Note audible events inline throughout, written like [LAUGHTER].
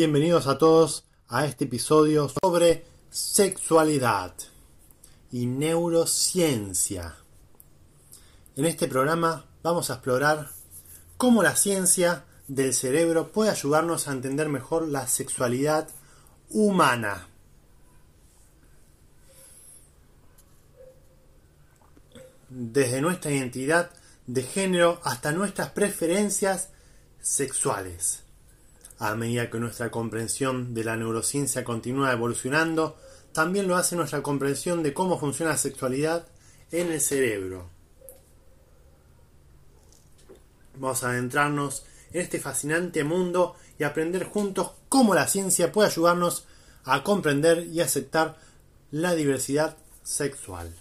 Bienvenidos a todos a este episodio sobre sexualidad y neurociencia. En este programa vamos a explorar cómo la ciencia del cerebro puede ayudarnos a entender mejor la sexualidad humana. Desde nuestra identidad de género hasta nuestras preferencias sexuales a medida que nuestra comprensión de la neurociencia continúa evolucionando, también lo hace nuestra comprensión de cómo funciona la sexualidad en el cerebro. Vamos a adentrarnos en este fascinante mundo y aprender juntos cómo la ciencia puede ayudarnos a comprender y aceptar la diversidad sexual.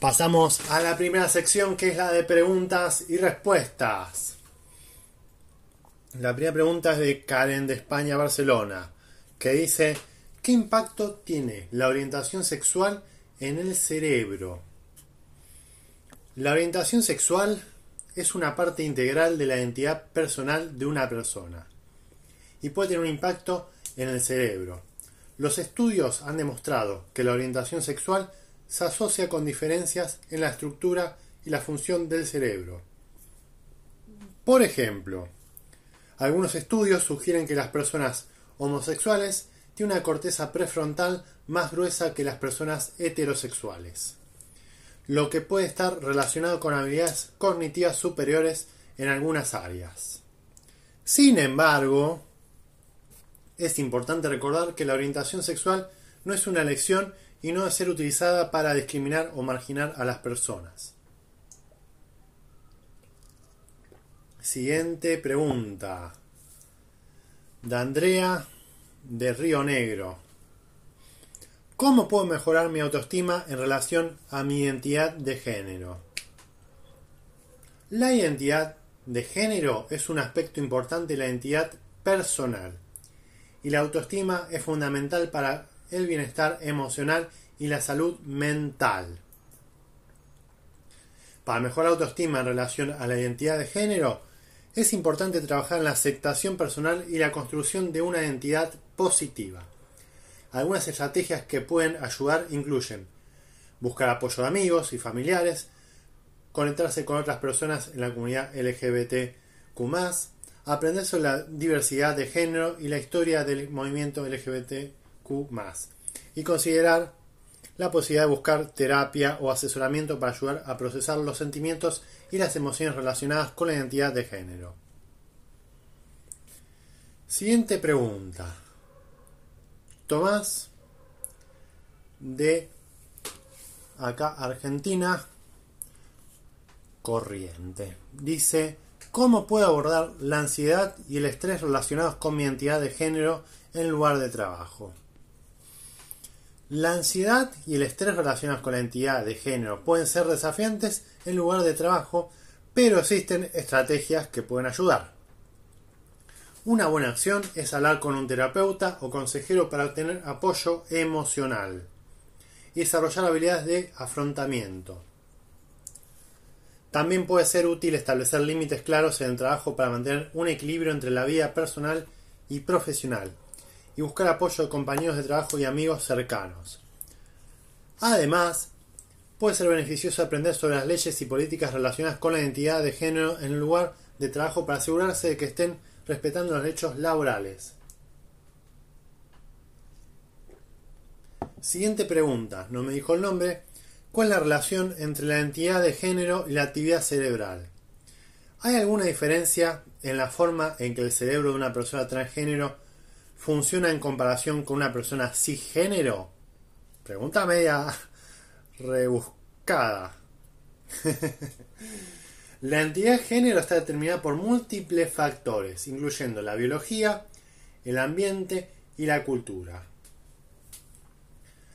Pasamos a la primera sección que es la de preguntas y respuestas. La primera pregunta es de Karen de España, Barcelona, que dice, ¿qué impacto tiene la orientación sexual en el cerebro? La orientación sexual es una parte integral de la identidad personal de una persona y puede tener un impacto en el cerebro. Los estudios han demostrado que la orientación sexual se asocia con diferencias en la estructura y la función del cerebro. Por ejemplo, algunos estudios sugieren que las personas homosexuales tienen una corteza prefrontal más gruesa que las personas heterosexuales, lo que puede estar relacionado con habilidades cognitivas superiores en algunas áreas. Sin embargo, es importante recordar que la orientación sexual no es una elección y no debe ser utilizada para discriminar o marginar a las personas. Siguiente pregunta. De Andrea de Río Negro. ¿Cómo puedo mejorar mi autoestima en relación a mi identidad de género? La identidad de género es un aspecto importante de la identidad personal y la autoestima es fundamental para el bienestar emocional y la salud mental. Para mejorar autoestima en relación a la identidad de género, es importante trabajar en la aceptación personal y la construcción de una identidad positiva. Algunas estrategias que pueden ayudar incluyen buscar apoyo de amigos y familiares, conectarse con otras personas en la comunidad LGBTQ, aprender sobre la diversidad de género y la historia del movimiento LGBTQ, y considerar la posibilidad de buscar terapia o asesoramiento para ayudar a procesar los sentimientos y las emociones relacionadas con la identidad de género. Siguiente pregunta. Tomás de acá Argentina corriente. Dice, ¿cómo puedo abordar la ansiedad y el estrés relacionados con mi identidad de género en lugar de trabajo? La ansiedad y el estrés relacionados con la identidad de género pueden ser desafiantes en lugar de trabajo, pero existen estrategias que pueden ayudar. Una buena acción es hablar con un terapeuta o consejero para obtener apoyo emocional y desarrollar habilidades de afrontamiento. También puede ser útil establecer límites claros en el trabajo para mantener un equilibrio entre la vida personal y profesional y buscar apoyo de compañeros de trabajo y amigos cercanos. Además, puede ser beneficioso aprender sobre las leyes y políticas relacionadas con la identidad de género en el lugar de trabajo para asegurarse de que estén respetando los derechos laborales. Siguiente pregunta, no me dijo el nombre. ¿Cuál es la relación entre la identidad de género y la actividad cerebral? ¿Hay alguna diferencia en la forma en que el cerebro de una persona transgénero funciona en comparación con una persona cisgénero? Pregunta media rebuscada. [LAUGHS] La entidad de género está determinada por múltiples factores, incluyendo la biología, el ambiente y la cultura.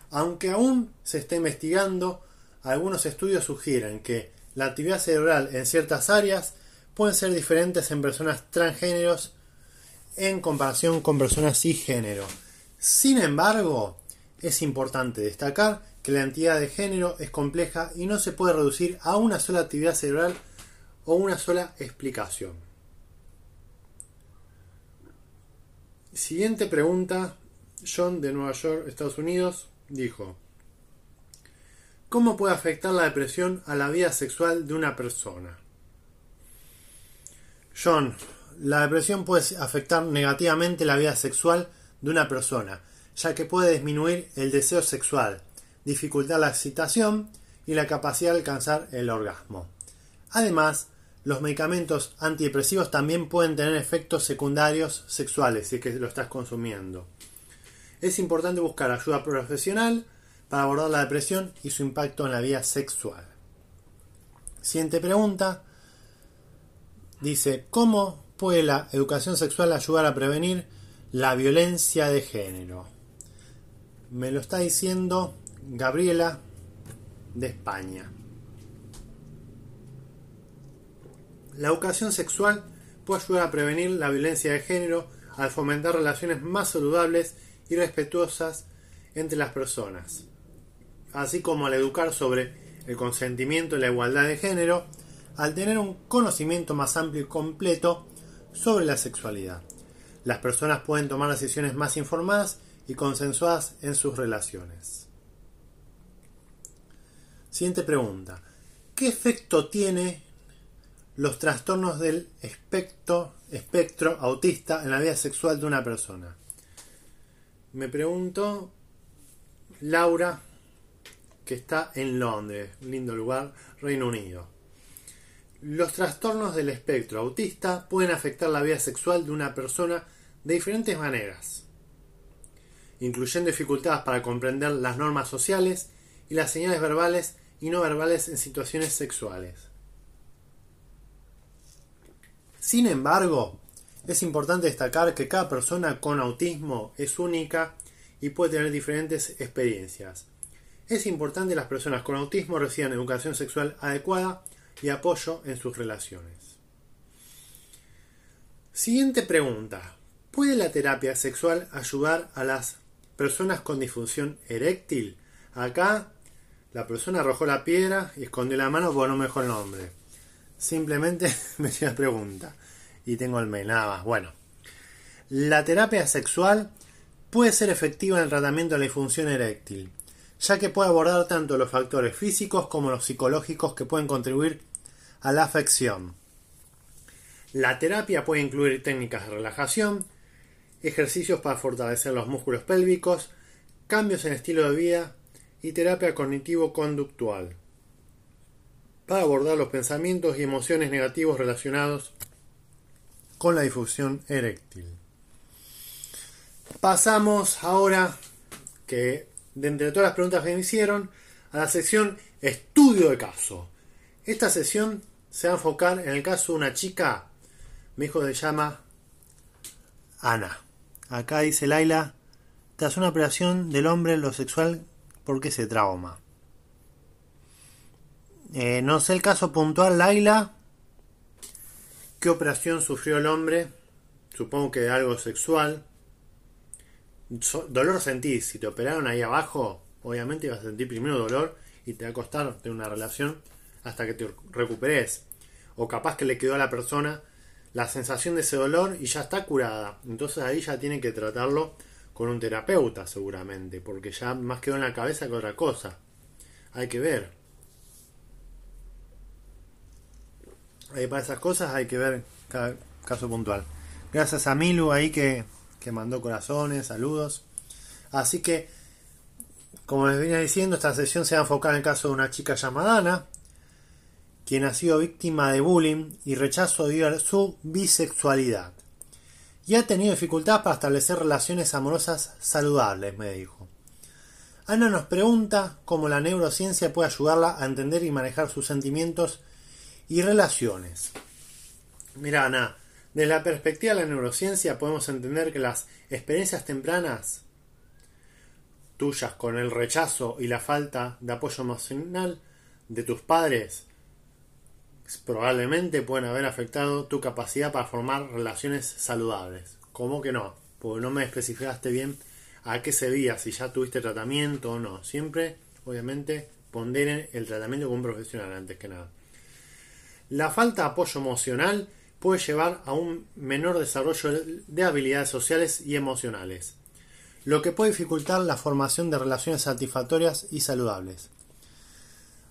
Aunque aún se está investigando, algunos estudios sugieren que la actividad cerebral en ciertas áreas pueden ser diferentes en personas transgéneros en comparación con personas cisgénero. Sin embargo, es importante destacar que la entidad de género es compleja y no se puede reducir a una sola actividad cerebral o una sola explicación. Siguiente pregunta. John de Nueva York, Estados Unidos, dijo, ¿Cómo puede afectar la depresión a la vida sexual de una persona? John, la depresión puede afectar negativamente la vida sexual de una persona, ya que puede disminuir el deseo sexual, dificultar la excitación y la capacidad de alcanzar el orgasmo. Además, los medicamentos antidepresivos también pueden tener efectos secundarios sexuales si es que lo estás consumiendo. Es importante buscar ayuda profesional para abordar la depresión y su impacto en la vida sexual. Siguiente pregunta. Dice, ¿cómo puede la educación sexual ayudar a prevenir la violencia de género? Me lo está diciendo Gabriela de España. La educación sexual puede ayudar a prevenir la violencia de género al fomentar relaciones más saludables y respetuosas entre las personas, así como al educar sobre el consentimiento y la igualdad de género, al tener un conocimiento más amplio y completo sobre la sexualidad. Las personas pueden tomar decisiones más informadas y consensuadas en sus relaciones. Siguiente pregunta. ¿Qué efecto tiene los trastornos del espectro, espectro autista en la vida sexual de una persona. Me pregunto, Laura, que está en Londres, lindo lugar, Reino Unido. Los trastornos del espectro autista pueden afectar la vida sexual de una persona de diferentes maneras, incluyendo dificultades para comprender las normas sociales y las señales verbales y no verbales en situaciones sexuales. Sin embargo, es importante destacar que cada persona con autismo es única y puede tener diferentes experiencias. Es importante que las personas con autismo reciban educación sexual adecuada y apoyo en sus relaciones. Siguiente pregunta. ¿Puede la terapia sexual ayudar a las personas con disfunción eréctil? Acá la persona arrojó la piedra y escondió la mano porque no me dejó el nombre. Simplemente [LAUGHS] me hice una pregunta y tengo el más. Bueno, la terapia sexual puede ser efectiva en el tratamiento de la disfunción eréctil, ya que puede abordar tanto los factores físicos como los psicológicos que pueden contribuir a la afección. La terapia puede incluir técnicas de relajación, ejercicios para fortalecer los músculos pélvicos, cambios en estilo de vida y terapia cognitivo-conductual para abordar los pensamientos y emociones negativos relacionados con la difusión eréctil. Pasamos ahora, que de entre todas las preguntas que me hicieron, a la sección estudio de caso. Esta sesión se va a enfocar en el caso de una chica, mi hijo se llama Ana. Acá dice Laila, tras una operación del hombre lo sexual, ¿por qué se trauma? Eh, no sé el caso puntual, Laila. ¿Qué operación sufrió el hombre? Supongo que algo sexual. dolor sentís. Si te operaron ahí abajo, obviamente vas a sentir primero dolor y te va a costar tener una relación hasta que te recuperes. O capaz que le quedó a la persona la sensación de ese dolor y ya está curada. Entonces ahí ya tiene que tratarlo con un terapeuta seguramente, porque ya más quedó en la cabeza que otra cosa. Hay que ver. para esas cosas hay que ver cada caso puntual. Gracias a Milu ahí que, que mandó corazones, saludos. Así que, como les venía diciendo, esta sesión se va a enfocar en el caso de una chica llamada Ana, quien ha sido víctima de bullying y rechazo debido a su bisexualidad. Y ha tenido dificultad para establecer relaciones amorosas saludables, me dijo. Ana nos pregunta cómo la neurociencia puede ayudarla a entender y manejar sus sentimientos y relaciones. Mira, Ana, desde la perspectiva de la neurociencia podemos entender que las experiencias tempranas tuyas con el rechazo y la falta de apoyo emocional de tus padres probablemente pueden haber afectado tu capacidad para formar relaciones saludables. ¿Cómo que no? Porque no me especificaste bien a qué se veía, si ya tuviste tratamiento o no. Siempre, obviamente, ponderen el tratamiento con un profesional antes que nada. La falta de apoyo emocional puede llevar a un menor desarrollo de habilidades sociales y emocionales, lo que puede dificultar la formación de relaciones satisfactorias y saludables.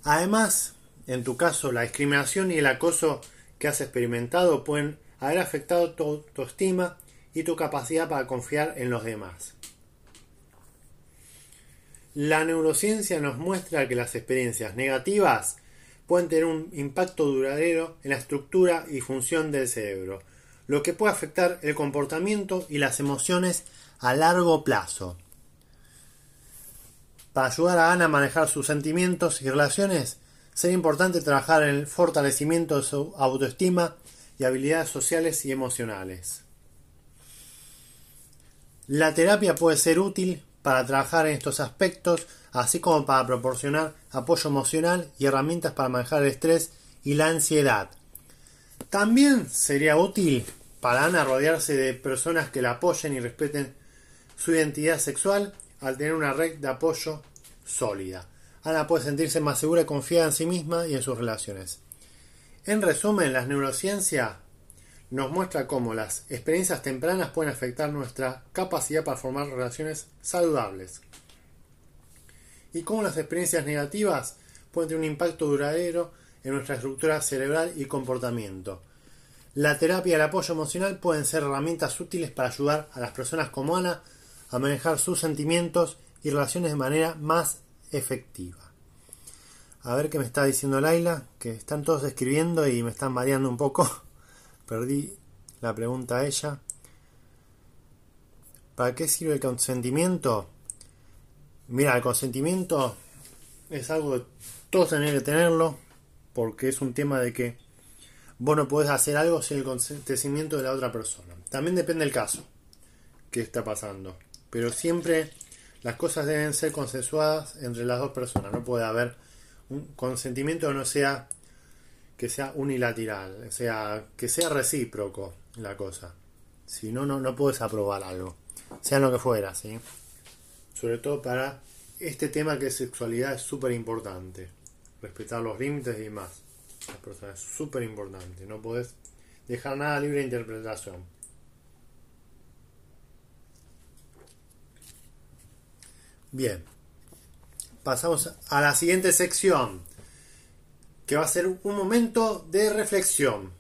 Además, en tu caso, la discriminación y el acoso que has experimentado pueden haber afectado tu autoestima y tu capacidad para confiar en los demás. La neurociencia nos muestra que las experiencias negativas pueden tener un impacto duradero en la estructura y función del cerebro, lo que puede afectar el comportamiento y las emociones a largo plazo. Para ayudar a Ana a manejar sus sentimientos y relaciones, sería importante trabajar en el fortalecimiento de su autoestima y habilidades sociales y emocionales. La terapia puede ser útil para trabajar en estos aspectos, así como para proporcionar apoyo emocional y herramientas para manejar el estrés y la ansiedad. También sería útil para Ana rodearse de personas que la apoyen y respeten su identidad sexual al tener una red de apoyo sólida. Ana puede sentirse más segura y confiada en sí misma y en sus relaciones. En resumen, la neurociencia nos muestra cómo las experiencias tempranas pueden afectar nuestra capacidad para formar relaciones saludables y cómo las experiencias negativas pueden tener un impacto duradero en nuestra estructura cerebral y comportamiento. La terapia y el apoyo emocional pueden ser herramientas útiles para ayudar a las personas como Ana a manejar sus sentimientos y relaciones de manera más efectiva. A ver qué me está diciendo Laila, que están todos escribiendo y me están mareando un poco. [LAUGHS] Perdí la pregunta a ella. ¿Para qué sirve el consentimiento? Mira, el consentimiento es algo que todos tienen que tenerlo, porque es un tema de que vos no podés hacer algo sin el consentimiento de la otra persona. También depende del caso que está pasando, pero siempre las cosas deben ser consensuadas entre las dos personas. No puede haber un consentimiento que no sea que sea unilateral, o sea, que sea recíproco la cosa. Si no, no, no puedes aprobar algo, sea lo que fuera, ¿sí? Sobre todo para este tema que es sexualidad es súper importante. Respetar los límites y demás. es súper importante. No puedes dejar nada libre de interpretación. Bien. Pasamos a la siguiente sección que va a ser un momento de reflexión.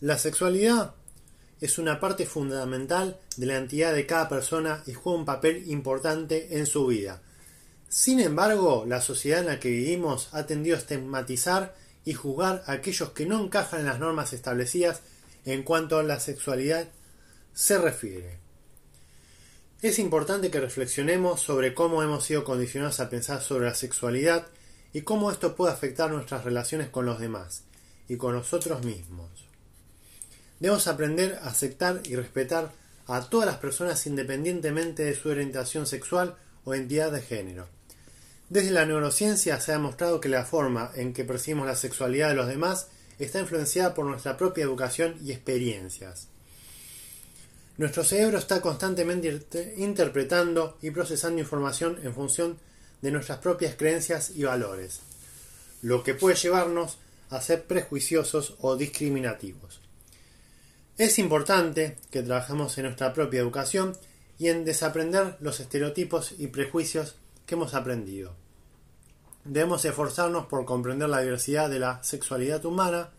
La sexualidad es una parte fundamental de la entidad de cada persona y juega un papel importante en su vida. Sin embargo, la sociedad en la que vivimos ha tendido a estigmatizar y juzgar a aquellos que no encajan en las normas establecidas en cuanto a la sexualidad se refiere. Es importante que reflexionemos sobre cómo hemos sido condicionados a pensar sobre la sexualidad y cómo esto puede afectar nuestras relaciones con los demás y con nosotros mismos. Debemos aprender a aceptar y respetar a todas las personas independientemente de su orientación sexual o entidad de género. Desde la neurociencia se ha demostrado que la forma en que percibimos la sexualidad de los demás está influenciada por nuestra propia educación y experiencias. Nuestro cerebro está constantemente interpretando y procesando información en función de nuestras propias creencias y valores, lo que puede llevarnos a ser prejuiciosos o discriminativos. Es importante que trabajemos en nuestra propia educación y en desaprender los estereotipos y prejuicios que hemos aprendido. Debemos esforzarnos por comprender la diversidad de la sexualidad humana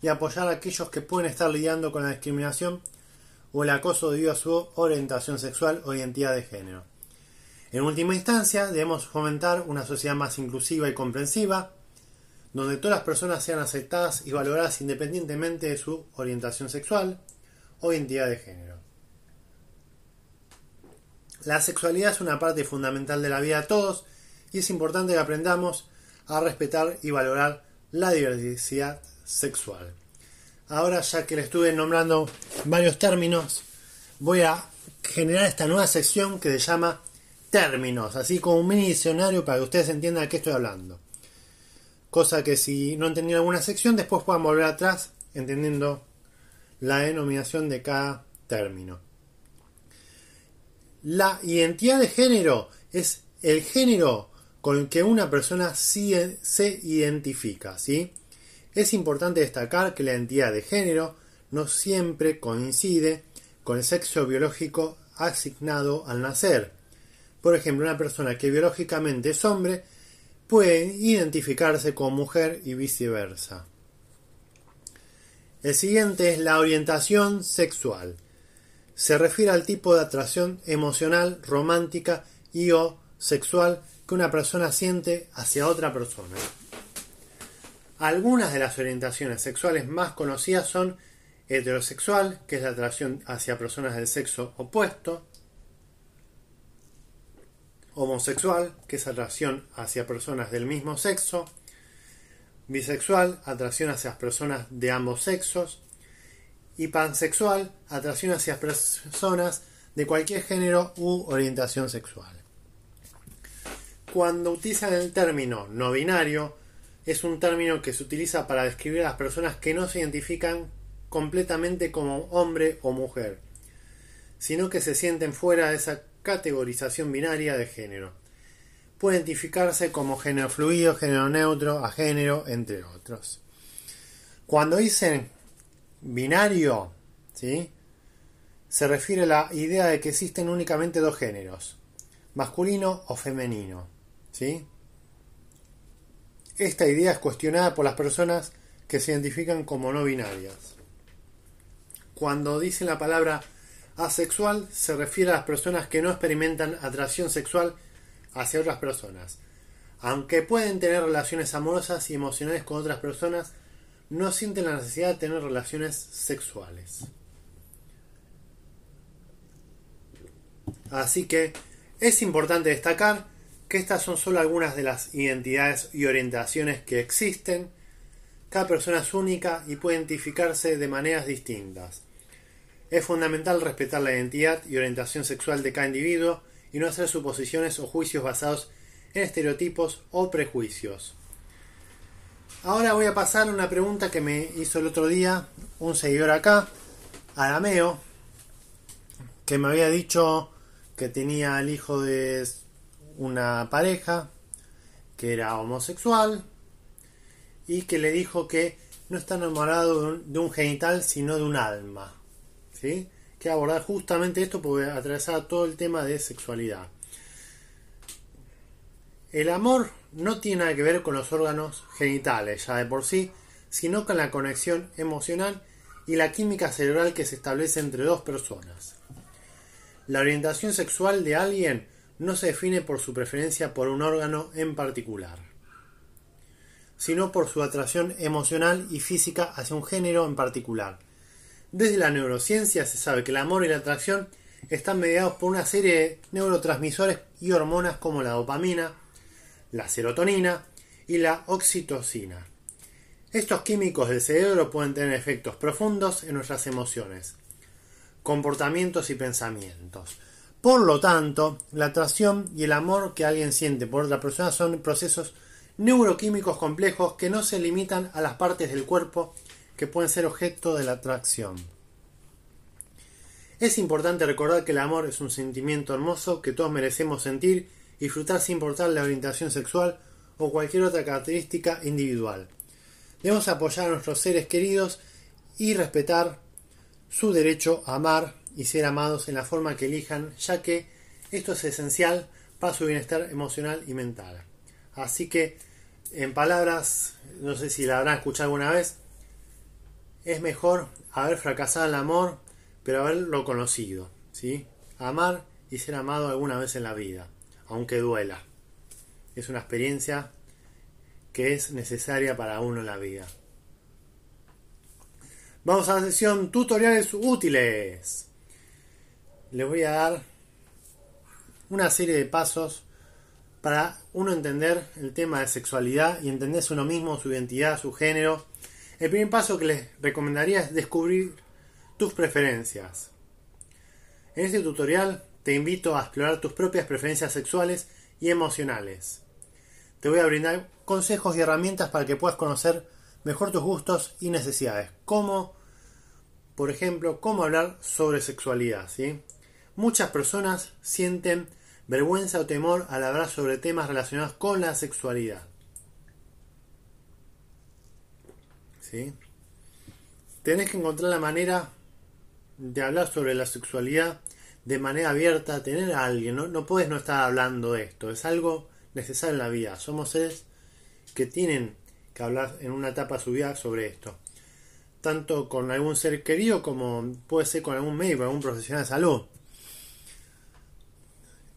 y apoyar a aquellos que pueden estar lidiando con la discriminación o el acoso debido a su orientación sexual o identidad de género. En última instancia, debemos fomentar una sociedad más inclusiva y comprensiva, donde todas las personas sean aceptadas y valoradas independientemente de su orientación sexual o identidad de género. La sexualidad es una parte fundamental de la vida de todos y es importante que aprendamos a respetar y valorar la diversidad sexual. Ahora ya que le estuve nombrando varios términos, voy a generar esta nueva sección que se llama términos, así como un mini diccionario para que ustedes entiendan de qué estoy hablando. Cosa que si no entendí alguna sección, después puedan volver atrás entendiendo la denominación de cada término. La identidad de género es el género con el que una persona se identifica, ¿sí? Es importante destacar que la identidad de género no siempre coincide con el sexo biológico asignado al nacer. Por ejemplo, una persona que biológicamente es hombre puede identificarse como mujer y viceversa. El siguiente es la orientación sexual. Se refiere al tipo de atracción emocional, romántica y o sexual que una persona siente hacia otra persona. Algunas de las orientaciones sexuales más conocidas son heterosexual, que es la atracción hacia personas del sexo opuesto, homosexual, que es atracción hacia personas del mismo sexo, bisexual, atracción hacia personas de ambos sexos, y pansexual, atracción hacia personas de cualquier género u orientación sexual. Cuando utilizan el término no binario, es un término que se utiliza para describir a las personas que no se identifican completamente como hombre o mujer, sino que se sienten fuera de esa categorización binaria de género. Puede identificarse como género fluido, género neutro, a género, entre otros. Cuando dicen binario, ¿sí? se refiere a la idea de que existen únicamente dos géneros, masculino o femenino. ¿sí? Esta idea es cuestionada por las personas que se identifican como no binarias. Cuando dicen la palabra Asexual se refiere a las personas que no experimentan atracción sexual hacia otras personas. Aunque pueden tener relaciones amorosas y emocionales con otras personas, no sienten la necesidad de tener relaciones sexuales. Así que es importante destacar que estas son solo algunas de las identidades y orientaciones que existen. Cada persona es única y puede identificarse de maneras distintas. Es fundamental respetar la identidad y orientación sexual de cada individuo y no hacer suposiciones o juicios basados en estereotipos o prejuicios. Ahora voy a pasar a una pregunta que me hizo el otro día un seguidor acá, Arameo, que me había dicho que tenía el hijo de una pareja que era homosexual y que le dijo que no está enamorado de un genital sino de un alma. ¿sí? que abordar justamente esto porque atravesaba todo el tema de sexualidad. El amor no tiene nada que ver con los órganos genitales ya de por sí, sino con la conexión emocional y la química cerebral que se establece entre dos personas. La orientación sexual de alguien no se define por su preferencia por un órgano en particular, sino por su atracción emocional y física hacia un género en particular, desde la neurociencia se sabe que el amor y la atracción están mediados por una serie de neurotransmisores y hormonas como la dopamina, la serotonina y la oxitocina. Estos químicos del cerebro pueden tener efectos profundos en nuestras emociones, comportamientos y pensamientos. Por lo tanto, la atracción y el amor que alguien siente por otra persona son procesos neuroquímicos complejos que no se limitan a las partes del cuerpo que pueden ser objeto de la atracción. Es importante recordar que el amor es un sentimiento hermoso que todos merecemos sentir y disfrutar sin importar la orientación sexual o cualquier otra característica individual. Debemos apoyar a nuestros seres queridos y respetar su derecho a amar y ser amados en la forma que elijan, ya que esto es esencial para su bienestar emocional y mental. Así que, en palabras, no sé si la habrán escuchado alguna vez, es mejor haber fracasado en el amor, pero haberlo conocido, ¿sí? Amar y ser amado alguna vez en la vida, aunque duela. Es una experiencia que es necesaria para uno en la vida. Vamos a la sesión tutoriales útiles. Les voy a dar una serie de pasos para uno entender el tema de sexualidad y entenderse uno mismo, su identidad, su género. El primer paso que les recomendaría es descubrir tus preferencias. En este tutorial te invito a explorar tus propias preferencias sexuales y emocionales. Te voy a brindar consejos y herramientas para que puedas conocer mejor tus gustos y necesidades. Como, por ejemplo, cómo hablar sobre sexualidad. ¿sí? Muchas personas sienten vergüenza o temor al hablar sobre temas relacionados con la sexualidad. ¿Sí? Tenés que encontrar la manera de hablar sobre la sexualidad de manera abierta, tener a alguien, no, no puedes no estar hablando de esto, es algo necesario en la vida. Somos seres que tienen que hablar en una etapa de su vida sobre esto. Tanto con algún ser querido como puede ser con algún médico, algún profesional de salud.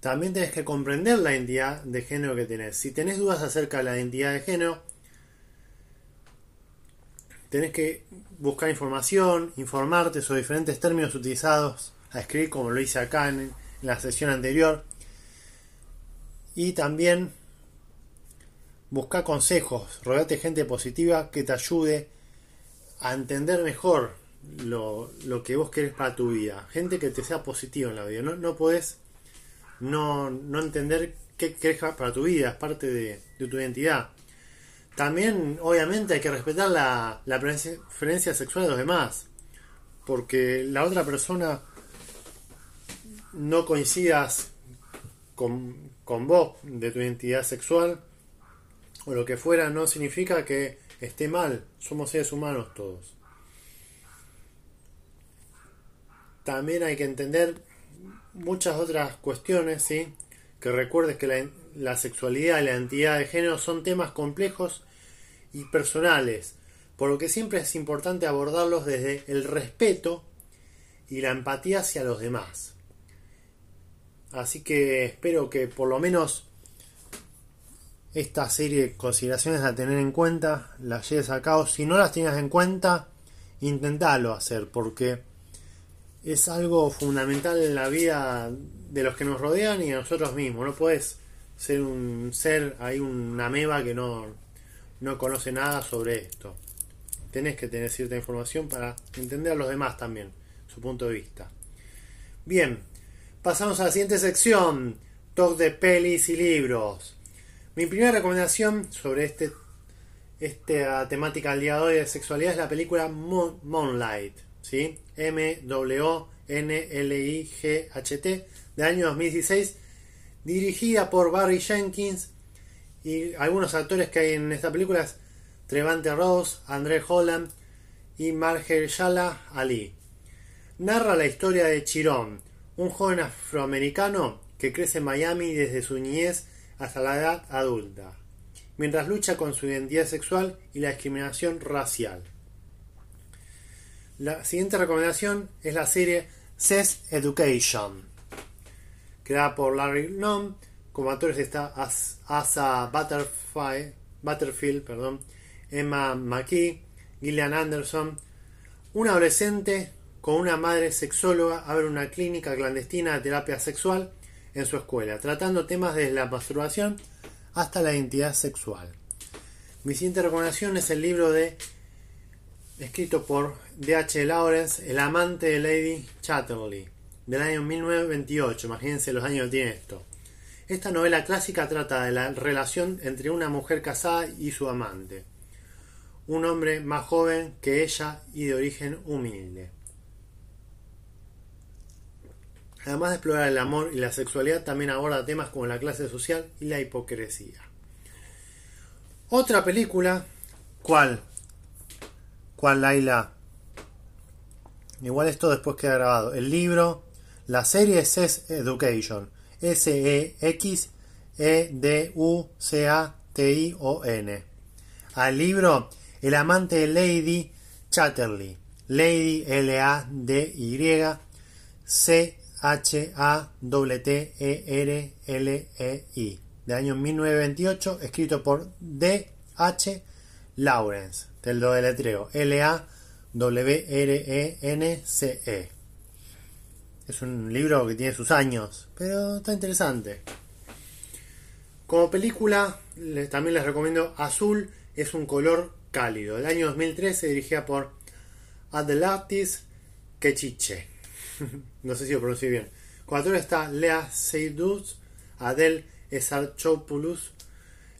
También tienes que comprender la identidad de género que tenés. Si tenés dudas acerca de la identidad de género, tenés que buscar información, informarte sobre diferentes términos utilizados a escribir, como lo hice acá en, la sesión anterior. Y también buscar consejos, rodeate gente positiva que te ayude a entender mejor lo, que vos querés para tu vida. Gente que te sea positiva en la vida. No, no podés no, no entender qué querés para tu vida, es parte de, de tu identidad. También, obviamente, hay que respetar la, la preferencia sexual de los demás. Porque la otra persona no coincidas con, con vos de tu identidad sexual o lo que fuera, no significa que esté mal. Somos seres humanos todos. También hay que entender muchas otras cuestiones, ¿sí? Que recuerdes que la, sexualidad y la identidad de género son temas complejos y personales, por lo que siempre es importante abordarlos desde el respeto y la empatía hacia los demás. Así que espero que por lo menos esta serie de consideraciones a tener en cuenta las lleves a cabo. Si no las tienes en cuenta, intentalo hacer porque es algo fundamental en la vida de los que nos rodean y de nosotros mismos. No puedes ser un ser, hay una ameba que no, no conoce nada sobre esto. Tenés que tener cierta información para entender a los demás también, su punto de vista. Bien, pasamos a la siguiente sección, talk de pelis y libros. Mi primera recomendación sobre este, esta temática al día de hoy de sexualidad es la película Moonlight, M-W-N-L-I-G-H-T, de año 2016, dirigida por Barry Jenkins y algunos actores que hay en esta película es Trevante Rose, André Holland y Mahershala Ali. Narra la historia de Chiron, un joven afroamericano que crece en Miami desde su niñez hasta la edad adulta, mientras lucha con su identidad sexual y la discriminación racial. La siguiente recomendación es la serie Sex Education, creada por Larry Long como actores está Asa Butterfield, Emma McKee, Gillian Anderson. Un adolescente con una madre sexóloga abre una clínica clandestina de terapia sexual en su escuela, tratando temas desde la masturbación hasta la identidad sexual. Mi siguiente recomendación es el libro de escrito por D.H. Lawrence, El amante de Lady Chatterley, del año 1928. Imagínense los años que tiene esto. Esta novela clásica trata de la relación entre una mujer casada y su amante, un hombre más joven que ella y de origen humilde. Además de explorar el amor y la sexualidad, también aborda temas como la clase social y la hipocresía. Otra película, ¿cuál? ¿Cuál, Laila? Igual esto después queda grabado. El libro, la serie es Education S-E-X-E-D-U-C-A-T-I-O-N. Al libro El amante de Lady Chatterley. Lady L-A-D-Y C-H-A-T-T-E-R-L-E-I. De año 1928, escrito por D-H. Lawrence. Del lo deletreo. L-A-W-R-E-N-C-E. Es un libro que tiene sus años, pero está interesante. Como película, también les recomiendo Azul, es un color cálido. El año 2013, dirigida por Adelatis Kechiche. [LAUGHS] no sé si lo pronuncié bien. Con está Lea Seydoux, Adel Esarchopoulos.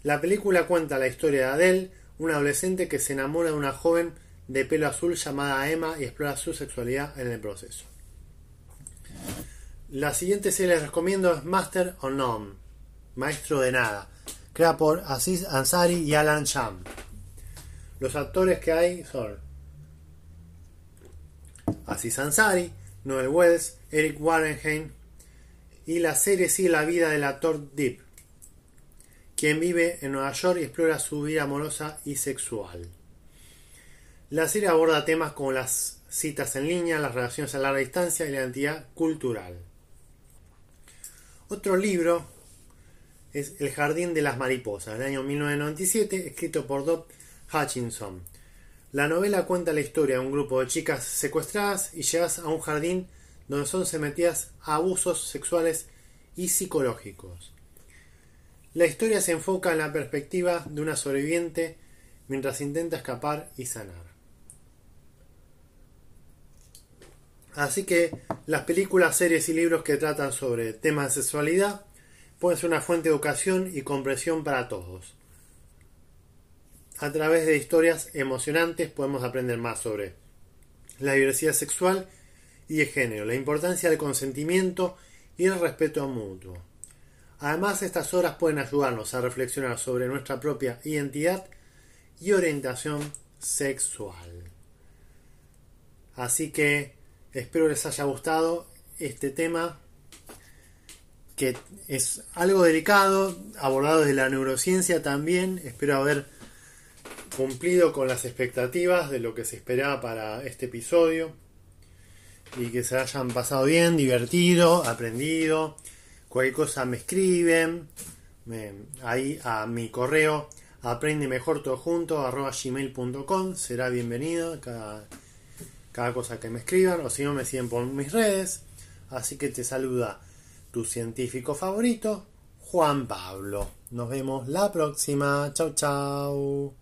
La película cuenta la historia de Adele, una adolescente que se enamora de una joven de pelo azul llamada Emma y explora su sexualidad en el proceso. La siguiente serie les recomiendo es Master of None, Maestro de Nada, creada por Aziz Ansari y Alan Sham. Los actores que hay son Aziz Ansari, Noel Wells, Eric Warrenheim y la serie sigue la vida del actor Deep, quien vive en Nueva York y explora su vida amorosa y sexual. La serie aborda temas como las citas en línea, las relaciones a larga distancia y la identidad cultural. Otro libro es El jardín de las mariposas, del año 1997, escrito por Dob Hutchinson. La novela cuenta la historia de un grupo de chicas secuestradas y llevadas a un jardín donde son sometidas a abusos sexuales y psicológicos. La historia se enfoca en la perspectiva de una sobreviviente mientras intenta escapar y sanar. Así que las películas, series y libros que tratan sobre temas de sexualidad pueden ser una fuente de educación y comprensión para todos. A través de historias emocionantes podemos aprender más sobre la diversidad sexual y de género, la importancia del consentimiento y el respeto mutuo. Además, estas horas pueden ayudarnos a reflexionar sobre nuestra propia identidad y orientación sexual. Así que Espero les haya gustado este tema que es algo delicado, abordado desde la neurociencia también. Espero haber cumplido con las expectativas de lo que se esperaba para este episodio y que se hayan pasado bien, divertido, aprendido. Cualquier cosa me escriben ahí a mi correo aprende mejor todo junto arroba gmail.com será bienvenido cada cada cosa que me escriban o si no me siguen por mis redes. Así que te saluda tu científico favorito, Juan Pablo. Nos vemos la próxima. Chau, chau.